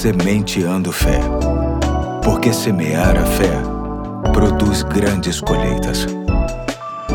Sementeando Fé. Porque semear a fé produz grandes colheitas.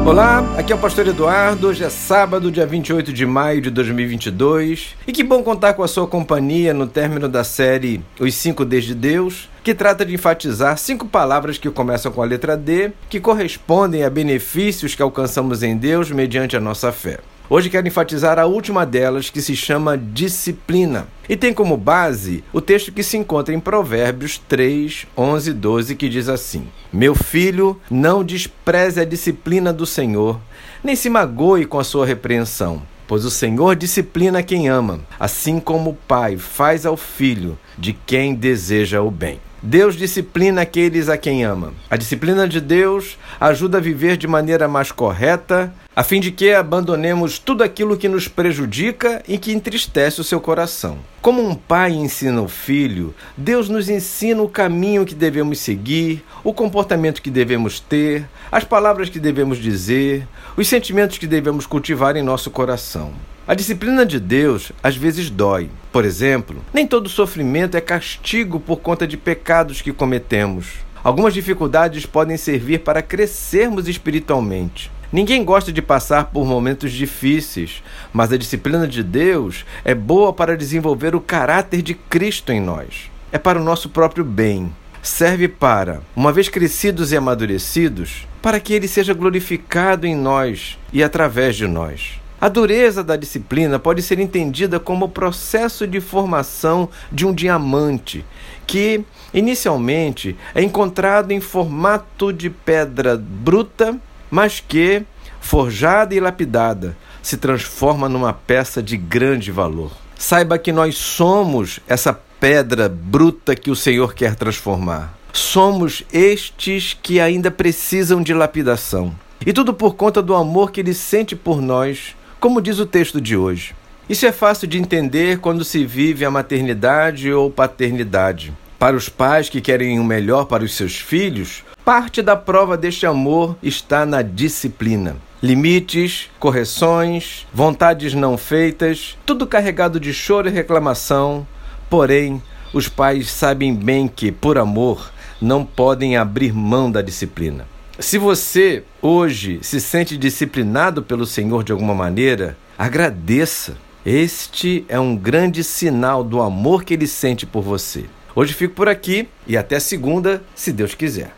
Olá, aqui é o Pastor Eduardo. Hoje é sábado, dia 28 de maio de 2022. E que bom contar com a sua companhia no término da série Os Cinco Ds de Deus, que trata de enfatizar cinco palavras que começam com a letra D, que correspondem a benefícios que alcançamos em Deus mediante a nossa fé. Hoje quero enfatizar a última delas, que se chama disciplina. E tem como base o texto que se encontra em Provérbios 3, 11 e 12, que diz assim: Meu filho, não despreze a disciplina do Senhor, nem se magoe com a sua repreensão. Pois o Senhor disciplina quem ama, assim como o pai faz ao filho de quem deseja o bem. Deus disciplina aqueles a quem ama. A disciplina de Deus ajuda a viver de maneira mais correta, a fim de que abandonemos tudo aquilo que nos prejudica e que entristece o seu coração. Como um pai ensina o filho, Deus nos ensina o caminho que devemos seguir, o comportamento que devemos ter, as palavras que devemos dizer, os sentimentos que devemos cultivar em nosso coração. A disciplina de Deus às vezes dói. Por exemplo, nem todo sofrimento é castigo por conta de pecados que cometemos. Algumas dificuldades podem servir para crescermos espiritualmente. Ninguém gosta de passar por momentos difíceis, mas a disciplina de Deus é boa para desenvolver o caráter de Cristo em nós. É para o nosso próprio bem. Serve para, uma vez crescidos e amadurecidos, para que Ele seja glorificado em nós e através de nós. A dureza da disciplina pode ser entendida como o processo de formação de um diamante, que inicialmente é encontrado em formato de pedra bruta, mas que, forjada e lapidada, se transforma numa peça de grande valor. Saiba que nós somos essa pedra bruta que o Senhor quer transformar. Somos estes que ainda precisam de lapidação. E tudo por conta do amor que Ele sente por nós como diz o texto de hoje. Isso é fácil de entender quando se vive a maternidade ou paternidade. Para os pais que querem o melhor para os seus filhos, parte da prova deste amor está na disciplina. Limites, correções, vontades não feitas, tudo carregado de choro e reclamação. Porém, os pais sabem bem que, por amor, não podem abrir mão da disciplina. Se você hoje se sente disciplinado pelo Senhor de alguma maneira, agradeça. Este é um grande sinal do amor que ele sente por você. Hoje fico por aqui e até segunda, se Deus quiser.